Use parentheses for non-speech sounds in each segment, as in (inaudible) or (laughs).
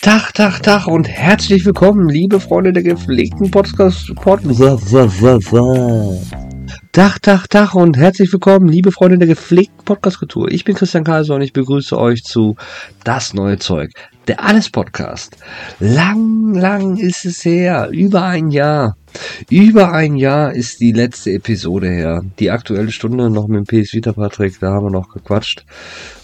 Tag, Tag, Tag und herzlich willkommen, liebe Freunde der gepflegten Podcast. Tag, Tag, Tag und herzlich willkommen, liebe Freunde der gepflegten Podcast-Kultur. Ich bin Christian Kaiser und ich begrüße euch zu Das neue Zeug, der Alles Podcast. Lang, lang ist es her, über ein Jahr. Über ein Jahr ist die letzte Episode her. Die aktuelle Stunde noch mit dem PS Vita Patrick, da haben wir noch gequatscht.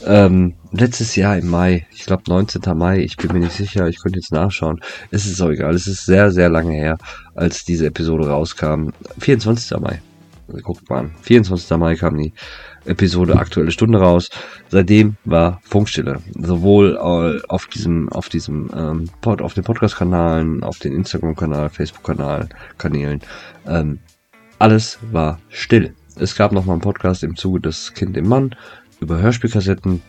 Ähm, letztes Jahr im Mai, ich glaube 19. Mai, ich bin mir nicht sicher, ich könnte jetzt nachschauen. Es ist auch egal, es ist sehr, sehr lange her, als diese Episode rauskam. 24. Mai. Guckt mal an. 24. Mai kam die Episode Aktuelle Stunde raus. Seitdem war Funkstille. Sowohl äh, auf diesem, auf diesem ähm, Pod, auf den Podcast-Kanalen, auf den Instagram-Kanal, Facebook-Kanal, Kanälen. Ähm, alles war still. Es gab noch mal einen Podcast im Zuge des Kind im Mann über Hörspielkassetten.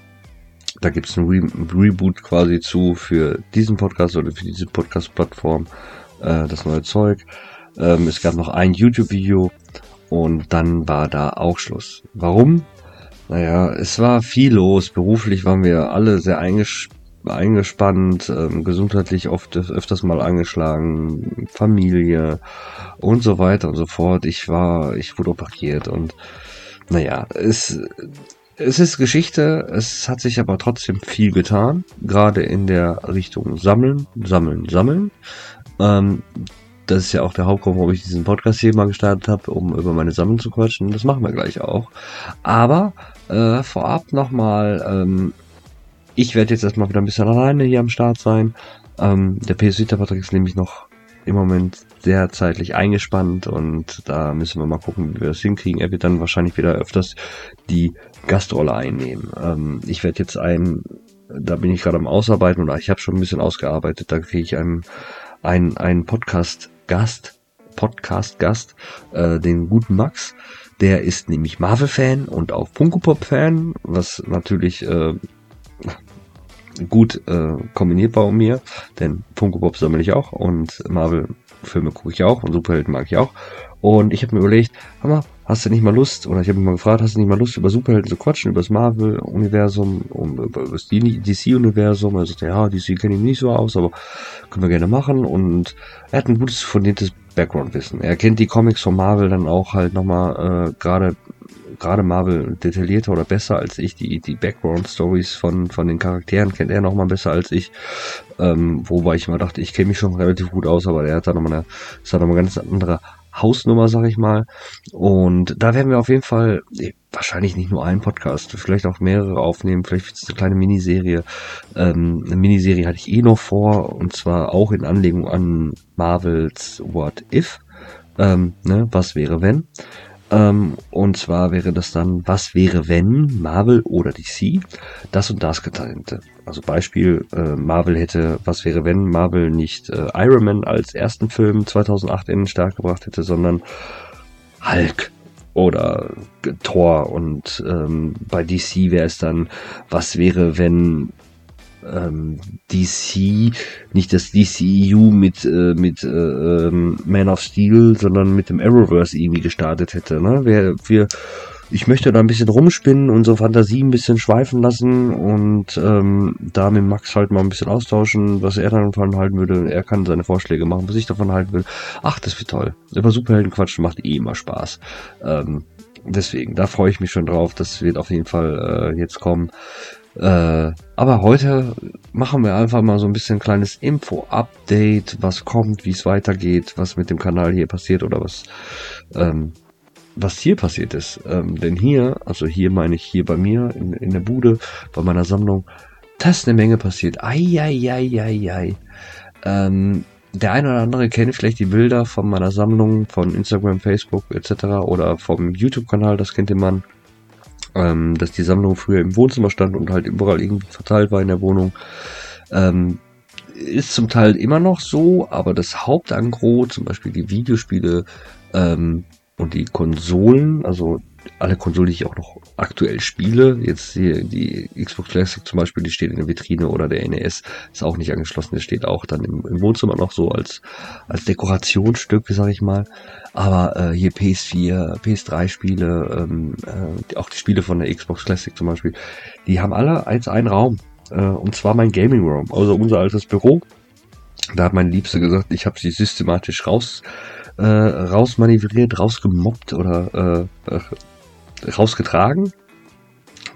Da gibt es ein, Re Reboot quasi zu für diesen Podcast oder für diese Podcast-Plattform. Äh, das neue Zeug. Ähm, es gab noch ein YouTube-Video und dann war da auch Schluss. Warum? Naja, es war viel los. Beruflich waren wir alle sehr eingesch eingespannt, ähm, gesundheitlich oft öfters mal angeschlagen, Familie und so weiter und so fort. Ich war, ich wurde operiert und naja, es, es ist Geschichte, es hat sich aber trotzdem viel getan, gerade in der Richtung Sammeln, Sammeln, Sammeln. Ähm, das ist ja auch der Hauptgrund, warum ich diesen Podcast hier mal gestartet habe, um über meine Sammlung zu quatschen. Das machen wir gleich auch. Aber äh, vorab nochmal, ähm, ich werde jetzt erstmal wieder ein bisschen alleine hier am Start sein. Ähm, der PS Vita Patrick ist nämlich noch im Moment sehr zeitlich eingespannt und da müssen wir mal gucken, wie wir das hinkriegen. Er wird dann wahrscheinlich wieder öfters die Gastrolle einnehmen. Ähm, ich werde jetzt einen, da bin ich gerade am Ausarbeiten oder ich habe schon ein bisschen ausgearbeitet, da kriege ich einen, einen, einen Podcast Gast, Podcast-Gast, äh, den guten Max. Der ist nämlich Marvel-Fan und auch Funko-Pop-Fan, was natürlich äh, gut äh, kombiniert war um mir, denn Funko-Pop sammle ich auch und Marvel-Filme gucke ich auch und Superhelden mag ich auch. Und ich habe mir überlegt, Hammer, hast du nicht mal Lust, oder ich habe mich mal gefragt, hast du nicht mal Lust, über Superhelden zu quatschen, über das Marvel-Universum, um, über, das DC-Universum? Er sagte, ja, DC kenne ich nicht so aus, aber können wir gerne machen. Und er hat ein gutes, fundiertes Background-Wissen. Er kennt die Comics von Marvel dann auch halt nochmal äh, gerade gerade Marvel detaillierter oder besser als ich. Die, die Background-Stories von, von den Charakteren kennt er nochmal besser als ich. Ähm, wobei ich immer dachte, ich kenne mich schon relativ gut aus, aber er hat da nochmal eine, ist da nochmal ganz andere Hausnummer, sag ich mal. Und da werden wir auf jeden Fall eh, wahrscheinlich nicht nur einen Podcast, vielleicht auch mehrere aufnehmen, vielleicht wird es eine kleine Miniserie. Ähm, eine Miniserie hatte ich eh noch vor, und zwar auch in Anlegung an Marvels What If. Ähm, ne, was wäre wenn? Ähm, und zwar wäre das dann, was wäre wenn Marvel oder DC das und das getan hätte. Also Beispiel, äh, Marvel hätte, was wäre wenn Marvel nicht äh, Iron Man als ersten Film 2008 in den Start gebracht hätte, sondern Hulk oder Thor und ähm, bei DC wäre es dann, was wäre wenn ähm, DC, nicht das DCEU mit, äh, mit äh, ähm, Man of Steel, sondern mit dem Arrowverse irgendwie gestartet hätte. Ne? Wir, wir, ich möchte da ein bisschen rumspinnen, unsere Fantasie ein bisschen schweifen lassen und ähm, da mit Max halt mal ein bisschen austauschen, was er davon halten würde. Er kann seine Vorschläge machen, was ich davon halten will. Ach, das wird toll. Über Superhelden quatschen macht eh immer Spaß. Ähm, deswegen, da freue ich mich schon drauf. Das wird auf jeden Fall äh, jetzt kommen. Äh, aber heute machen wir einfach mal so ein bisschen kleines Info-Update, was kommt, wie es weitergeht, was mit dem Kanal hier passiert oder was, ähm, was hier passiert ist. Ähm, denn hier, also hier meine ich hier bei mir in, in der Bude, bei meiner Sammlung, da ist eine Menge passiert. Eieieiei. Ähm, der eine oder andere kennt vielleicht die Bilder von meiner Sammlung von Instagram, Facebook etc. oder vom YouTube-Kanal, das kennt ihr man ähm, dass die Sammlung früher im Wohnzimmer stand und halt überall irgendwie verteilt war in der Wohnung. Ähm, ist zum Teil immer noch so, aber das Hauptangro, zum Beispiel die Videospiele ähm, und die Konsolen, also alle Konsolen, die ich auch noch aktuell spiele, jetzt hier die Xbox Classic zum Beispiel, die steht in der Vitrine oder der NES ist auch nicht angeschlossen, der steht auch dann im, im Wohnzimmer noch so als, als Dekorationsstück, sag ich mal. Aber äh, hier PS4, PS3-Spiele, ähm, äh, auch die Spiele von der Xbox Classic zum Beispiel, die haben alle als einen Raum. Äh, und zwar mein Gaming Room, also unser altes Büro. Da hat mein Liebste gesagt, ich habe sie systematisch raus, äh, rausmanövriert, rausgemobbt oder äh, äh, rausgetragen,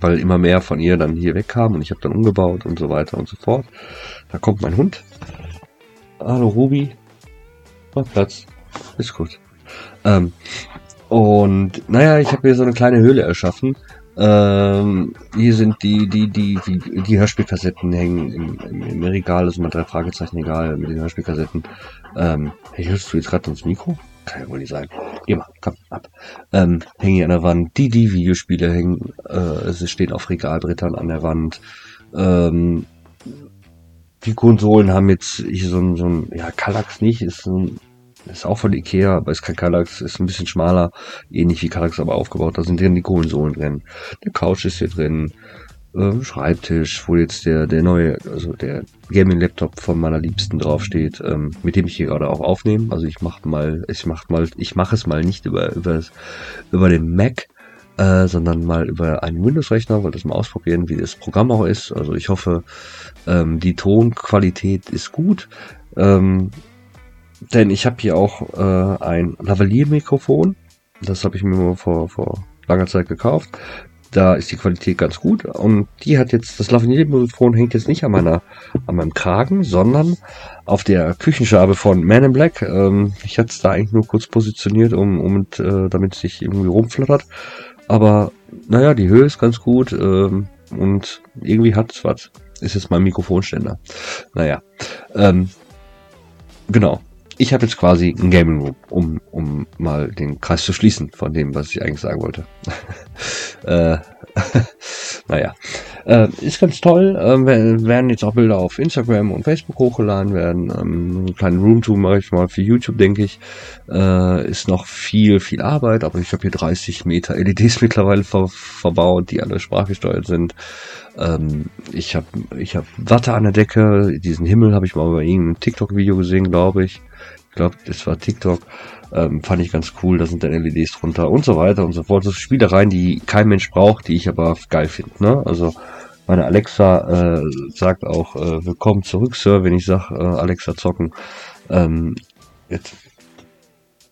weil immer mehr von ihr dann hier wegkam und ich habe dann umgebaut und so weiter und so fort. Da kommt mein Hund. Hallo Ruby. Mach Platz. Ist gut. Ähm, und naja, ich habe hier so eine kleine Höhle erschaffen. Ähm, hier sind die, die, die, die, die Hörspielkassetten hängen im, im, im Regal, also mal drei Fragezeichen egal mit den Hörspielkassetten. Ähm, hey, hörst du jetzt gerade ins Mikro? Kann ja wohl nicht sein. Geh mal, komm, ab. Ähm, hängen hier an der Wand. Die, die Videospiele hängen, äh, sie stehen auf Regalbrettern an der Wand. Ähm, die Konsolen haben jetzt hier so ein, so ein, ja, Kallax nicht, ist ein ist auch von Ikea, aber ist kein Kallax, ist ein bisschen schmaler, ähnlich wie Kallax aber aufgebaut. Da sind drin die Konsolen drin. Der Couch ist hier drin, äh, Schreibtisch, wo jetzt der, der neue, also der Gaming-Laptop von meiner Liebsten draufsteht, ähm, mit dem ich hier gerade auch aufnehme. Also ich mach mal, ich mach mal, ich mache es mal nicht über, über, über den Mac, äh, sondern mal über einen Windows-Rechner, weil das mal ausprobieren, wie das Programm auch ist. Also ich hoffe, ähm, die Tonqualität ist gut. Ähm, denn ich habe hier auch äh, ein Lavalier-Mikrofon. Das habe ich mir vor, vor langer Zeit gekauft. Da ist die Qualität ganz gut. Und die hat jetzt, das Lavalier-Mikrofon hängt jetzt nicht an meiner, an meinem Kragen, sondern auf der Küchenschabe von Man in Black. Ähm, ich hatte es da eigentlich nur kurz positioniert, um, um äh, damit es nicht irgendwie rumflattert. Aber naja, die Höhe ist ganz gut ähm, und irgendwie hat es was. Ist jetzt mein Mikrofonständer. Naja. Ähm, genau ich habe jetzt quasi ein Gaming Room, um, um mal den Kreis zu schließen von dem, was ich eigentlich sagen wollte. (laughs) äh, (laughs) naja, äh, ist ganz toll. Äh, werden jetzt auch Bilder auf Instagram und Facebook hochgeladen werden. Ähm, einen kleinen Roomtour mache ich mal für YouTube, denke ich. Äh, ist noch viel, viel Arbeit, aber ich habe hier 30 Meter LEDs (laughs) mittlerweile ver verbaut, die alle sprachgesteuert sind. Ähm, ich habe ich hab Watte an der Decke. Diesen Himmel habe ich mal bei irgendeinem TikTok-Video gesehen, glaube ich. Glaube, das war TikTok. Ähm, fand ich ganz cool. Da sind dann LEDs drunter und so weiter und so fort. So Spielereien, die kein Mensch braucht, die ich aber geil finde. Ne? Also meine Alexa äh, sagt auch äh, Willkommen zurück, Sir, wenn ich sag äh, Alexa zocken. Ähm, jetzt.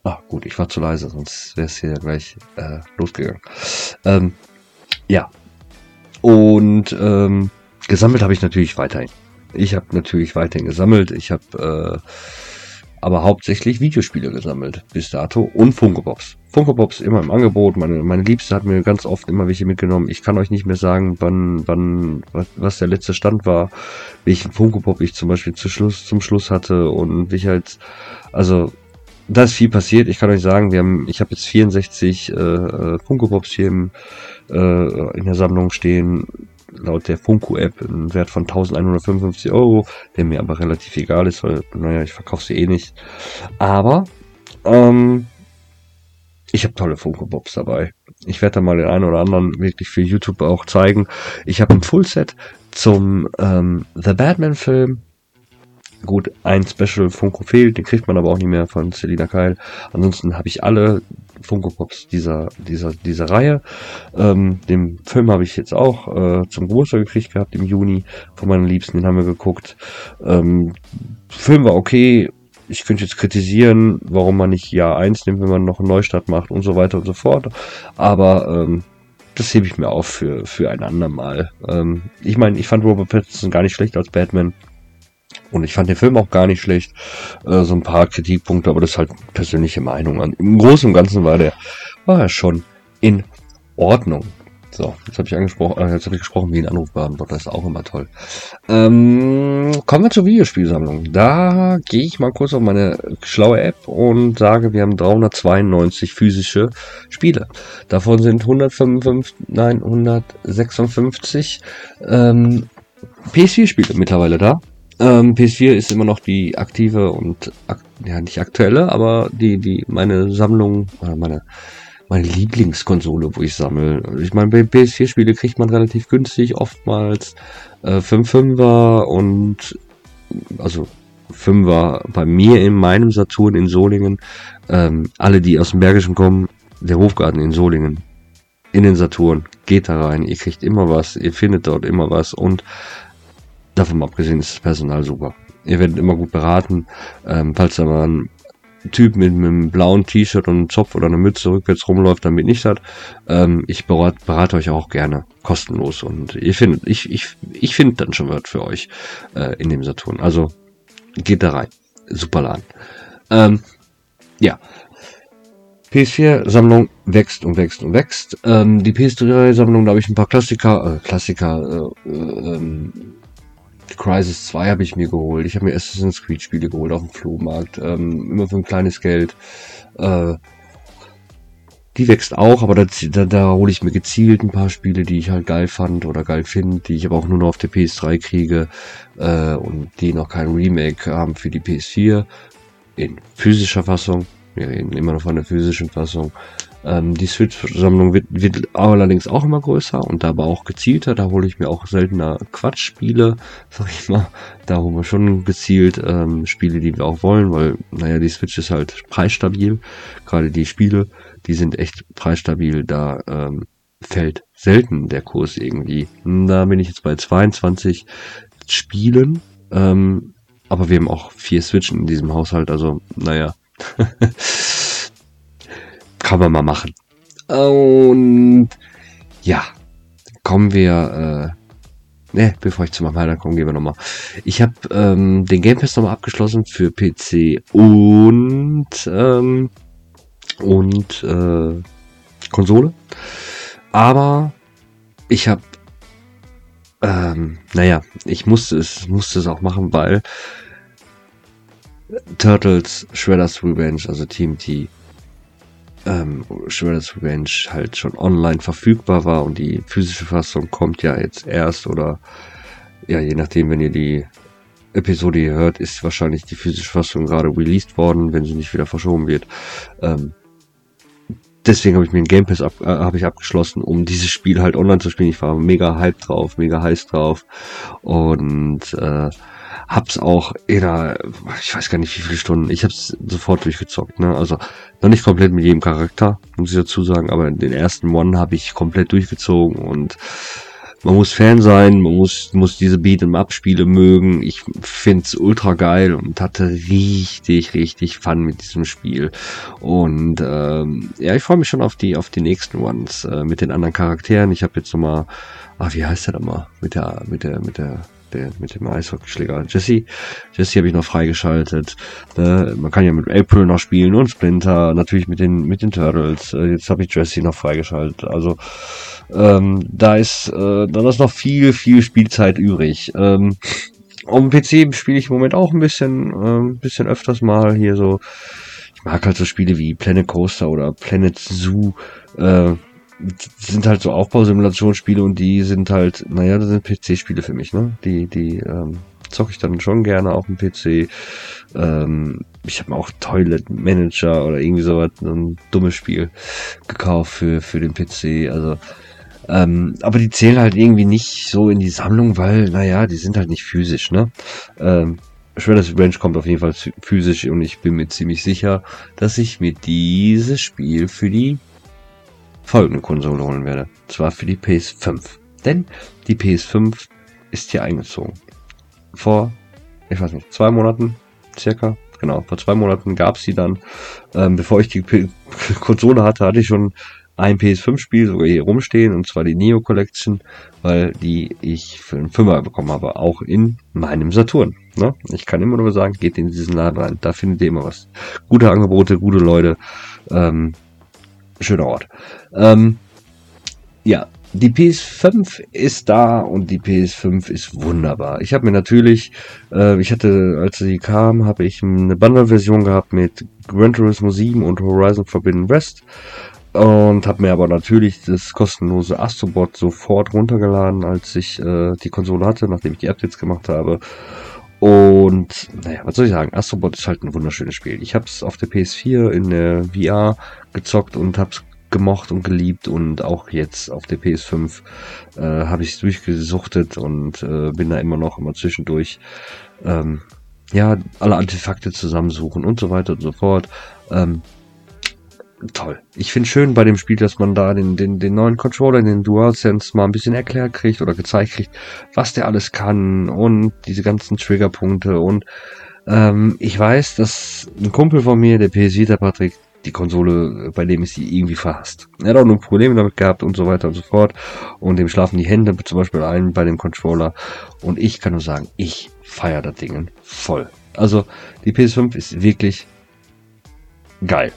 Ah, gut, ich war zu leise, sonst wäre es hier gleich äh, losgegangen. Ähm, ja, und ähm, gesammelt habe ich natürlich weiterhin. Ich habe natürlich weiterhin gesammelt. Ich habe äh, aber hauptsächlich Videospiele gesammelt bis dato und Funko Pops. Funko Pops immer im Angebot. Meine, meine Liebste hat mir ganz oft immer welche mitgenommen. Ich kann euch nicht mehr sagen, wann, wann, was, der letzte Stand war, welchen Funko Pop ich zum Beispiel zu Schluss, zum Schluss hatte und wie ich halt, also da ist viel passiert. Ich kann euch sagen, wir haben, ich habe jetzt 64 äh, äh, Funko Pops hier im, äh, in der Sammlung stehen. Laut der Funko App einen Wert von 1155 Euro, der mir aber relativ egal ist, weil, naja, ich verkaufe sie eh nicht. Aber, ähm, ich habe tolle Funko Pops dabei. Ich werde da mal den einen oder anderen wirklich für YouTube auch zeigen. Ich habe ein Fullset zum ähm, The Batman Film Gut, ein Special Funko fehlt, den kriegt man aber auch nicht mehr von Selina Kyle. Ansonsten habe ich alle Funko Pops dieser, dieser, dieser Reihe. Ähm, den Film habe ich jetzt auch äh, zum Geburtstag gekriegt gehabt im Juni von meinen Liebsten, den haben wir geguckt. Ähm, Film war okay. Ich könnte jetzt kritisieren, warum man nicht Jahr 1 nimmt, wenn man noch einen Neustart macht und so weiter und so fort. Aber ähm, das hebe ich mir auf für, für ein andermal. Ähm, ich meine, ich fand Robert Pattinson gar nicht schlecht als Batman. Und ich fand den Film auch gar nicht schlecht. Äh, so ein paar Kritikpunkte, aber das ist halt persönliche Meinung. Im Großen und Ganzen war der, war er schon in Ordnung. So, jetzt habe ich angesprochen, äh, jetzt habe ich gesprochen wie ein Anrufbeantworter, ist auch immer toll. Ähm, kommen wir zur Videospielsammlung. Da gehe ich mal kurz auf meine schlaue App und sage, wir haben 392 physische Spiele. Davon sind 155, nein, 156 ähm, PS4-Spiele mittlerweile da. Ähm, PS4 ist immer noch die aktive und ja nicht aktuelle, aber die die meine Sammlung oder meine meine Lieblingskonsole, wo ich sammle. Ich meine, bei PS4-Spiele kriegt man relativ günstig, oftmals äh, 5-5er und also 5er bei mir in meinem Saturn in Solingen. Ähm, alle, die aus dem Bergischen kommen, der Hofgarten in Solingen, in den Saturn, geht da rein, ihr kriegt immer was, ihr findet dort immer was und davon abgesehen ist das Personal super. Ihr werdet immer gut beraten. Ähm, falls da mal ein Typ mit, mit einem blauen T-Shirt und einem Zopf oder einer Mütze rückwärts rumläuft, damit nicht hat, ähm, ich berate, berate euch auch gerne kostenlos und ihr findet, ich, ich, ich finde dann schon was für euch äh, in dem Saturn. Also geht da rein. Super Laden. Ähm, ja. PS4-Sammlung wächst und wächst und wächst. Ähm, die PS3-Sammlung, da habe ich ein paar Klassiker, äh, Klassiker, äh, äh, ähm, Crisis 2 habe ich mir geholt. Ich habe mir Assassin's Creed Spiele geholt auf dem Flohmarkt. Ähm, immer für ein kleines Geld. Äh, die wächst auch, aber da, da, da hole ich mir gezielt ein paar Spiele, die ich halt geil fand oder geil finde, die ich aber auch nur noch auf der PS3 kriege äh, und die noch kein Remake haben für die PS4 in physischer Fassung. Wir reden immer noch von der physischen Fassung. Ähm, die Switch-Sammlung wird, wird allerdings auch immer größer und dabei auch gezielter. Da hole ich mir auch seltener Quatschspiele, sag ich mal. Da holen wir schon gezielt ähm, Spiele, die wir auch wollen, weil, naja, die Switch ist halt preisstabil. Gerade die Spiele, die sind echt preisstabil. Da ähm, fällt selten der Kurs irgendwie. Da bin ich jetzt bei 22 Spielen. Ähm, aber wir haben auch vier Switchen in diesem Haushalt, also naja. (laughs) Kann man mal machen. Und ja, kommen wir, äh, ne, bevor ich zu meinem Highlight komme, gehen wir nochmal. Ich habe ähm, den Game Pass nochmal abgeschlossen für PC und ähm, und äh, Konsole. Aber ich habe ähm, naja, ich musste es, musste es auch machen, weil Turtles Shredder's Revenge, also Team T, ähm, Shredder's Revenge halt schon online verfügbar war und die physische Fassung kommt ja jetzt erst oder ja, je nachdem, wenn ihr die Episode hier hört, ist wahrscheinlich die physische Fassung gerade released worden, wenn sie nicht wieder verschoben wird. Ähm, deswegen habe ich mir ein Game Pass ab, äh, habe ich abgeschlossen, um dieses Spiel halt online zu spielen. Ich war mega hype drauf, mega heiß drauf und äh, hab's auch einer, ich weiß gar nicht wie viele Stunden, ich hab's sofort durchgezockt, ne? Also noch nicht komplett mit jedem Charakter, muss ich dazu sagen, aber den ersten One habe ich komplett durchgezogen und man muss Fan sein, man muss, muss diese Beat'em-up-Spiele mögen. Ich find's ultra geil und hatte richtig, richtig Fun mit diesem Spiel. Und ähm, ja, ich freue mich schon auf die, auf die nächsten Ones äh, mit den anderen Charakteren. Ich habe jetzt nochmal, ah, wie heißt der da mal? Mit der, mit der, mit der der, mit dem Eishockeyschläger. Jesse, Jesse habe ich noch freigeschaltet. Äh, man kann ja mit April noch spielen und Splinter, natürlich mit den, mit den Turtles. Äh, jetzt habe ich Jesse noch freigeschaltet. Also ähm, da ist, äh, dann ist noch viel, viel Spielzeit übrig. Ähm, auf PC spiele ich im Moment auch ein bisschen, äh, bisschen öfters mal hier so. Ich mag halt so Spiele wie Planet Coaster oder Planet Zoo. Äh, sind halt so Aufbausimulationsspiele und die sind halt, naja, das sind PC-Spiele für mich, ne? Die, die ähm, zocke ich dann schon gerne auf dem PC. Ähm, ich habe mir auch Toilet Manager oder irgendwie sowas, ein dummes Spiel gekauft für, für den PC. Also, ähm, aber die zählen halt irgendwie nicht so in die Sammlung, weil, naja, die sind halt nicht physisch, ne? Ähm, Shredder's Revenge kommt auf jeden Fall physisch und ich bin mir ziemlich sicher, dass ich mir dieses Spiel für die folgende Konsole holen werde. Zwar für die PS5. Denn die PS5 ist hier eingezogen. Vor, ich weiß nicht, zwei Monaten circa. Genau, vor zwei Monaten gab es sie dann. Ähm, bevor ich die P (laughs) Konsole hatte, hatte ich schon ein PS5-Spiel sogar hier rumstehen, und zwar die Neo Collection, weil die ich für einen Fünfer bekommen habe, auch in meinem Saturn. Ne? Ich kann immer nur sagen, geht in diesen Laden rein, da findet ihr immer was. Gute Angebote, gute Leute. Ähm, schöner Ort. Ähm, ja, die PS5 ist da und die PS5 ist wunderbar. Ich habe mir natürlich, äh, ich hatte, als sie kam, habe ich eine Bundle-Version gehabt mit Gran Turismo 7 und Horizon Forbidden West und habe mir aber natürlich das kostenlose Astrobot sofort runtergeladen, als ich äh, die Konsole hatte, nachdem ich die Updates gemacht habe. Und naja, was soll ich sagen? Astrobot ist halt ein wunderschönes Spiel. Ich habe es auf der PS4 in der VR gezockt und habe es gemocht und geliebt und auch jetzt auf der PS5 äh, habe ich es durchgesuchtet und äh, bin da immer noch immer zwischendurch ähm, ja alle Artefakte zusammensuchen und so weiter und so fort. Ähm, toll. Ich finde schön bei dem Spiel, dass man da den, den, den neuen Controller, den DualSense mal ein bisschen erklärt kriegt oder gezeigt kriegt, was der alles kann und diese ganzen Triggerpunkte und ähm, ich weiß, dass ein Kumpel von mir, der PS Vita Patrick, die Konsole, bei dem ist sie irgendwie verhasst. Er hat auch nur Probleme damit gehabt und so weiter und so fort. Und dem schlafen die Hände zum Beispiel ein bei dem Controller. Und ich kann nur sagen, ich feiere das Ding voll. Also die PS5 ist wirklich geil,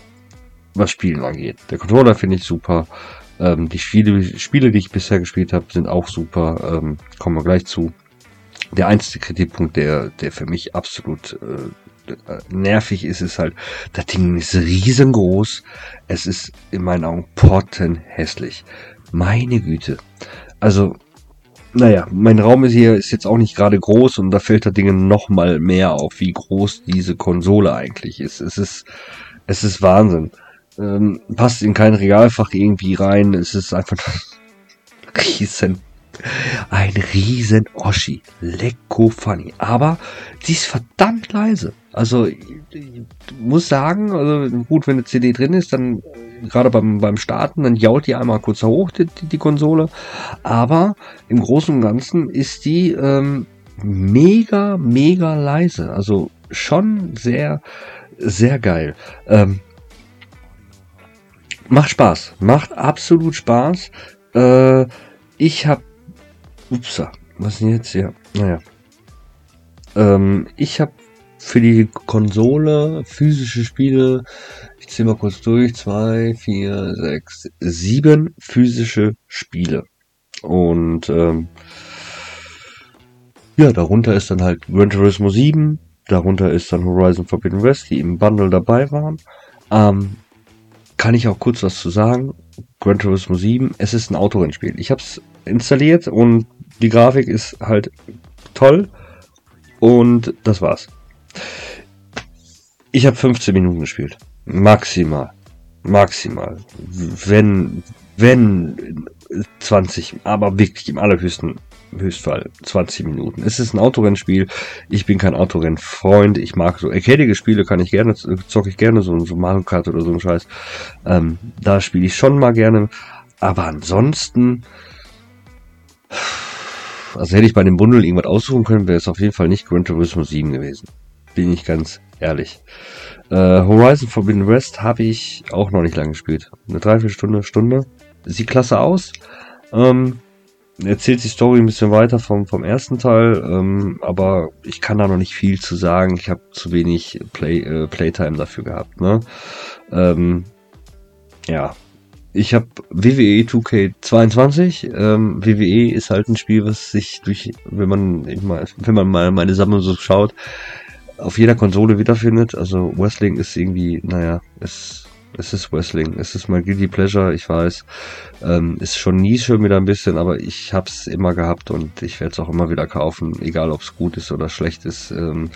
was Spielen angeht. Der Controller finde ich super. Ähm, die Spiele, Spiele, die ich bisher gespielt habe, sind auch super. Ähm, kommen wir gleich zu. Der einzige Kritikpunkt, der, der für mich absolut äh, nervig ist es halt, das Ding ist riesengroß. Es ist in meinen Augen pottenhässlich. Meine Güte. Also, naja, mein Raum ist hier ist jetzt auch nicht gerade groß und da fällt das Ding noch mal mehr auf, wie groß diese Konsole eigentlich ist. Es ist, es ist Wahnsinn. Ähm, passt in kein Regalfach irgendwie rein. Es ist einfach (laughs) riesen ein riesen Oschi. Lecko funny. Aber sie ist verdammt leise. Also, ich muss sagen, also gut, wenn eine CD drin ist, dann gerade beim, beim Starten, dann jault die einmal kurz hoch, die, die Konsole. Aber im Großen und Ganzen ist die ähm, mega, mega leise. Also schon sehr, sehr geil. Ähm, macht Spaß. Macht absolut Spaß. Äh, ich habe Upsa, was denn jetzt? Ja, naja. Ähm, ich habe für die Konsole physische Spiele, ich zähle mal kurz durch, zwei, vier, sechs, sieben physische Spiele. Und ähm, ja, darunter ist dann halt Gran Turismo 7, darunter ist dann Horizon Forbidden West, die im Bundle dabei waren. Ähm, kann ich auch kurz was zu sagen. Gran Turismo 7, es ist ein Autorennspiel. Ich habe es installiert und die Grafik ist halt toll und das war's. Ich habe 15 Minuten gespielt. Maximal. Maximal. Wenn, wenn 20, aber wirklich im allerhöchsten Höchstfall 20 Minuten. Es ist ein Autorennspiel. Ich bin kein Autorennfreund. Ich mag so arcadige Spiele, kann ich gerne, zocke ich gerne, so, so Mario Kart oder so ein Scheiß. Ähm, da spiele ich schon mal gerne. Aber ansonsten, also hätte ich bei dem Bundle irgendwas aussuchen können, wäre es auf jeden Fall nicht Gran Turismo 7 gewesen. Bin ich ganz ehrlich. Äh, Horizon Forbidden West habe ich auch noch nicht lange gespielt. Eine Dreiviertelstunde, Stunde. Sieht klasse aus. Ähm, erzählt die Story ein bisschen weiter vom, vom ersten Teil, ähm, aber ich kann da noch nicht viel zu sagen. Ich habe zu wenig Play, äh, Playtime dafür gehabt. Ne? Ähm, ja, ich habe WWE 2K22. Ähm, WWE ist halt ein Spiel, was sich durch, wenn man, wenn man mal meine Sammlung so schaut, auf jeder Konsole wiederfindet. Also Wrestling ist irgendwie, naja, es, es ist Wrestling. Es ist mein Guilty Pleasure, ich weiß. Ähm, ist schon nie schon wieder ein bisschen, aber ich hab's immer gehabt und ich werde es auch immer wieder kaufen, egal ob es gut ist oder schlecht ist. Ähm,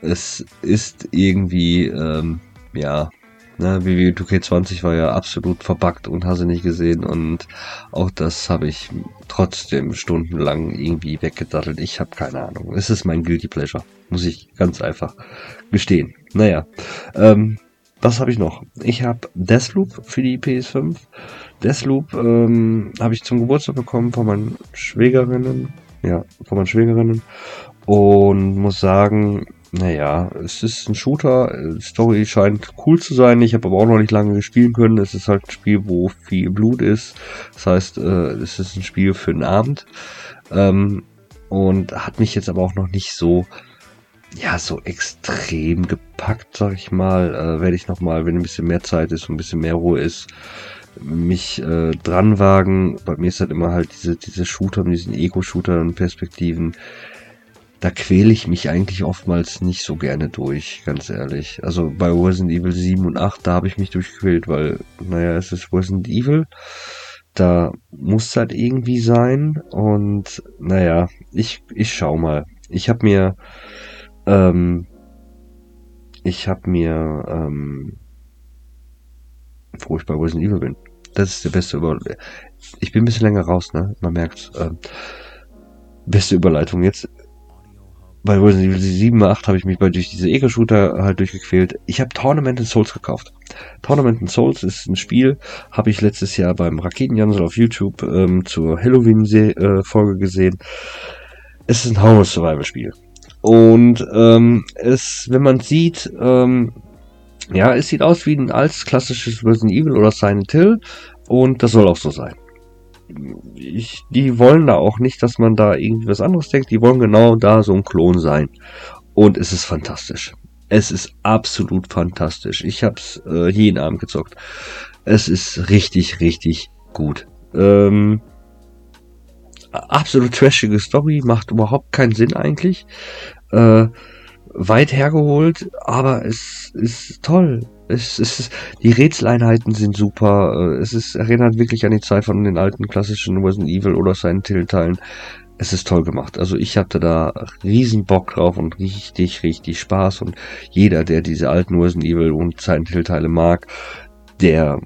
es ist irgendwie, ähm, ja, Ne, WWE 2K20 war ja absolut verbuggt und hast du nicht gesehen und auch das habe ich trotzdem stundenlang irgendwie weggedattelt. Ich habe keine Ahnung. Es ist mein Guilty Pleasure, muss ich ganz einfach gestehen. Naja, ähm, was habe ich noch? Ich habe Deathloop für die PS5. Deathloop ähm, habe ich zum Geburtstag bekommen von meinen Schwägerinnen. Ja, von meinen Schwägerinnen. Und muss sagen, naja, es ist ein Shooter. Story scheint cool zu sein. Ich habe aber auch noch nicht lange spielen können. Es ist halt ein Spiel, wo viel Blut ist. Das heißt, äh, es ist ein Spiel für den Abend. Ähm, und hat mich jetzt aber auch noch nicht so, ja, so extrem gepackt, sag ich mal. Äh, Werde ich nochmal, wenn ein bisschen mehr Zeit ist und ein bisschen mehr Ruhe ist, mich äh, dran wagen. Bei mir ist halt immer halt diese, diese Shooter, mit diesen Ego-Shooter und Perspektiven da quäle ich mich eigentlich oftmals nicht so gerne durch, ganz ehrlich. Also bei Resident Evil 7 und 8, da habe ich mich durchgequält, weil, naja, es ist Resident Evil. Da muss halt irgendwie sein. Und naja, ich, ich schau mal. Ich habe mir, ähm, ich habe mir, ähm, bei Resident Evil bin. Das ist der beste Über Ich bin ein bisschen länger raus, ne? Man merkt's. Ähm, beste Überleitung jetzt bei Resident Evil 7, 8 habe ich mich bei durch diese Eco-Shooter halt durchgequält. Ich habe Tournament in Souls gekauft. Tournament in Souls ist ein Spiel, habe ich letztes Jahr beim Raketenjansel auf YouTube ähm, zur Halloween-Folge gesehen. Es ist ein Horror-Survival-Spiel. Und ähm, es, wenn man sieht, ähm, ja, es sieht aus wie ein altes klassisches Resident Evil oder Silent Hill und das soll auch so sein. Ich, die wollen da auch nicht, dass man da irgendwie was anderes denkt. Die wollen genau da so ein Klon sein. Und es ist fantastisch. Es ist absolut fantastisch. Ich hab's äh, jeden Abend gezockt. Es ist richtig, richtig gut. Ähm, absolut trashige Story, macht überhaupt keinen Sinn eigentlich. Äh, weit hergeholt, aber es ist toll. Es ist, die Rätseleinheiten sind super. Äh, es ist, erinnert wirklich an die Zeit von den alten klassischen Resident Evil oder seinen Tellteilen. Es ist toll gemacht. Also ich hatte da riesen Bock drauf und richtig, richtig Spaß. Und jeder, der diese alten Resident Evil und Silent Hill Teile mag, der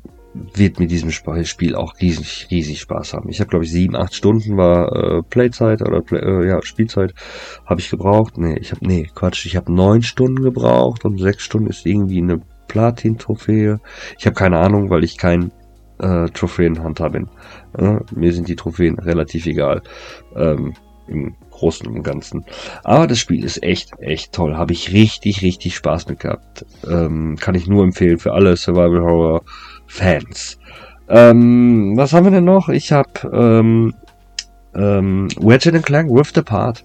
wird mit diesem Spiel auch riesig, riesig Spaß haben. Ich habe, glaube ich, sieben, acht Stunden war äh, Playzeit oder Play, äh, ja, Spielzeit habe ich gebraucht. Nee, ich habe, nee, Quatsch, ich habe neun Stunden gebraucht und sechs Stunden ist irgendwie eine Platin-Trophäe. Ich habe keine Ahnung, weil ich kein äh, Trophäenhunter bin. Äh, mir sind die Trophäen relativ egal. Ähm, Im Großen und Ganzen. Aber das Spiel ist echt, echt toll. Habe ich richtig, richtig Spaß mit gehabt. Ähm, kann ich nur empfehlen für alle Survival Horror Fans. Ähm, was haben wir denn noch? Ich habe ähm, ähm, Ratchet Clank Rift Apart.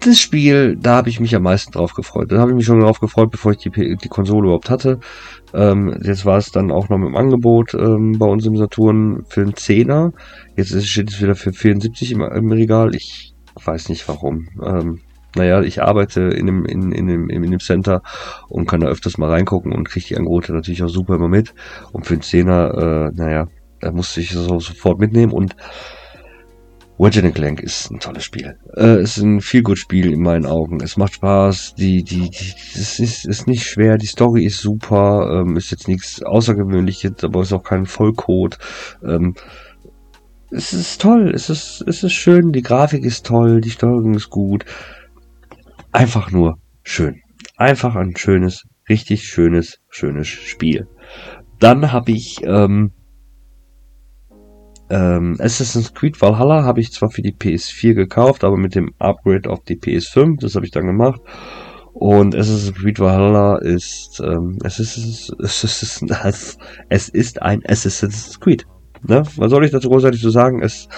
Das Spiel, da habe ich mich am meisten drauf gefreut. Da habe ich mich schon drauf gefreut, bevor ich die, die Konsole überhaupt hatte. Ähm, jetzt war es dann auch noch mit dem Angebot ähm, bei uns im Saturn für einen Zehner. Jetzt steht es wieder für 74 im, im Regal. Ich weiß nicht warum. Ähm, naja, ich arbeite in dem, in, in, dem, in dem Center und kann da öfters mal reingucken und kriege die Angebote natürlich auch super immer mit. Und für den Zehner, äh, naja, da musste ich das auch sofort mitnehmen und Ratchet Clank ist ein tolles Spiel. Äh, es ist ein viel gut Spiel in meinen Augen. Es macht Spaß. Die, die, die, es ist, ist nicht schwer. Die Story ist super. Ähm, ist jetzt nichts Außergewöhnliches, aber ist auch kein Vollcode. Ähm, es ist toll. Es ist, es ist schön. Die Grafik ist toll. Die Steuerung ist gut einfach nur schön. Einfach ein schönes, richtig schönes, schönes Spiel. Dann habe ich ähm, ähm, Assassin's Creed Valhalla habe ich zwar für die PS4 gekauft, aber mit dem Upgrade auf die PS5, das habe ich dann gemacht. Und Assassin's Creed Valhalla ist, ähm, es ist, es ist, es ist (laughs) ein Assassin's Creed. Ne? Was soll ich dazu großartig zu sagen? Es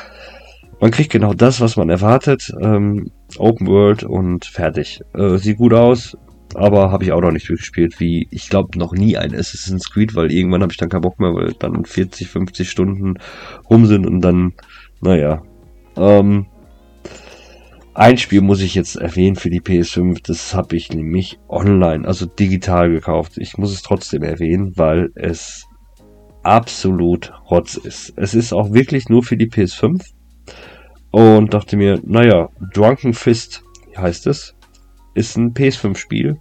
man kriegt genau das, was man erwartet. Ähm, Open World und fertig. Äh, sieht gut aus, aber habe ich auch noch nicht durchgespielt, wie ich glaube noch nie ein Assassin's Creed, weil irgendwann habe ich dann keinen Bock mehr, weil dann 40, 50 Stunden rum sind und dann, naja. Ähm, ein Spiel muss ich jetzt erwähnen für die PS5, das habe ich nämlich online, also digital gekauft. Ich muss es trotzdem erwähnen, weil es absolut Rotz ist. Es ist auch wirklich nur für die PS5 und dachte mir, naja, Drunken Fist heißt es. Ist ein PS5-Spiel.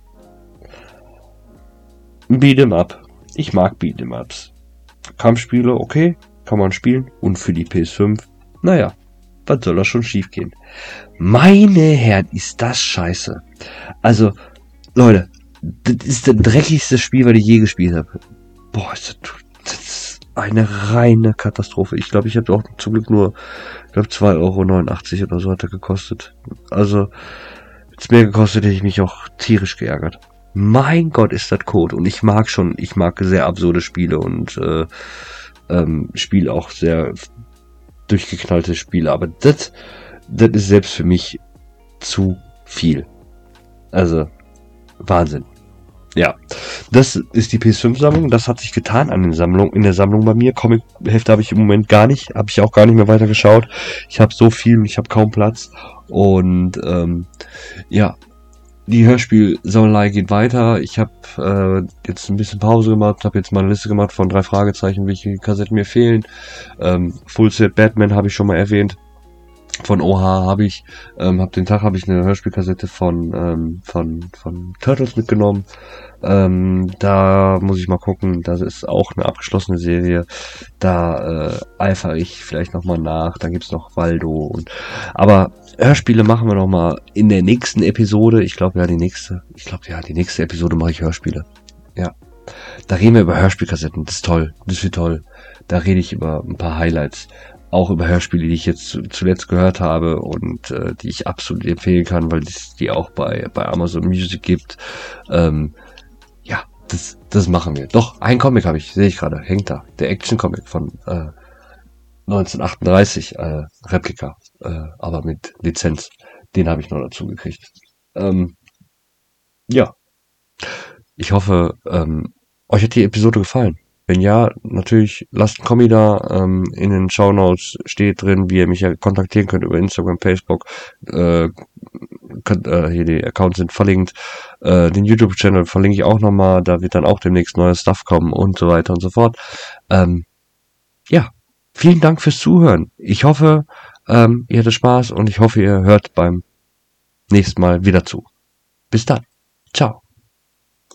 Ein Beat'em Up. Ich mag Beat'em Ups. Kampfspiele, okay, kann man spielen. Und für die PS5, naja, was soll da schon schiefgehen? Meine Herren, ist das scheiße. Also, Leute, das ist das dreckigste Spiel, was ich je gespielt habe. Boah, ist das, eine reine Katastrophe. Ich glaube, ich habe auch zum Glück nur ich glaube 2,89 Euro oder so hat er gekostet. Also, es mehr gekostet, hätte ich mich auch tierisch geärgert. Mein Gott, ist das Code. Und ich mag schon, ich mag sehr absurde Spiele und äh, ähm, spiele auch sehr durchgeknallte Spiele. Aber das, das ist selbst für mich zu viel. Also, Wahnsinn. Ja, das ist die PS5-Sammlung. Das hat sich getan an den Sammlung, in der Sammlung bei mir. Comic-Hefte habe ich im Moment gar nicht, habe ich auch gar nicht mehr weiter geschaut. Ich habe so viel, ich habe kaum Platz. Und ähm, ja, die Hörspielsammelei geht weiter. Ich habe äh, jetzt ein bisschen Pause gemacht, habe jetzt mal eine Liste gemacht von drei Fragezeichen, welche Kassetten mir fehlen. Ähm, Full Set Batman habe ich schon mal erwähnt. Von OH habe ich, ähm, hab den Tag habe ich eine Hörspielkassette von ähm, von von Turtles mitgenommen. Ähm, da muss ich mal gucken. Das ist auch eine abgeschlossene Serie. Da äh, eifere ich vielleicht noch mal nach. Da gibt's noch Waldo und aber Hörspiele machen wir noch mal in der nächsten Episode. Ich glaube ja die nächste. Ich glaube ja die nächste Episode mache ich Hörspiele. Ja, da reden wir über Hörspielkassetten. Das ist toll. Das wird toll. Da rede ich über ein paar Highlights auch über Hörspiele, die ich jetzt zuletzt gehört habe und äh, die ich absolut empfehlen kann, weil es die auch bei, bei Amazon Music gibt. Ähm, ja, das, das machen wir. Doch, ein Comic habe ich, sehe ich gerade, hängt da. Der Action-Comic von äh, 1938, äh, Replika, äh, aber mit Lizenz. Den habe ich noch dazu gekriegt. Ähm, ja. Ich hoffe, ähm, euch hat die Episode gefallen. Wenn ja, natürlich lasst ein Kommi da. Ähm, in den Show Notes steht drin, wie ihr mich ja kontaktieren könnt über Instagram, Facebook. Äh, könnt, äh, hier die Accounts sind verlinkt. Äh, den YouTube-Channel verlinke ich auch nochmal. Da wird dann auch demnächst neues Stuff kommen und so weiter und so fort. Ähm, ja, vielen Dank fürs Zuhören. Ich hoffe, ähm, ihr hattet Spaß und ich hoffe, ihr hört beim nächsten Mal wieder zu. Bis dann. Ciao.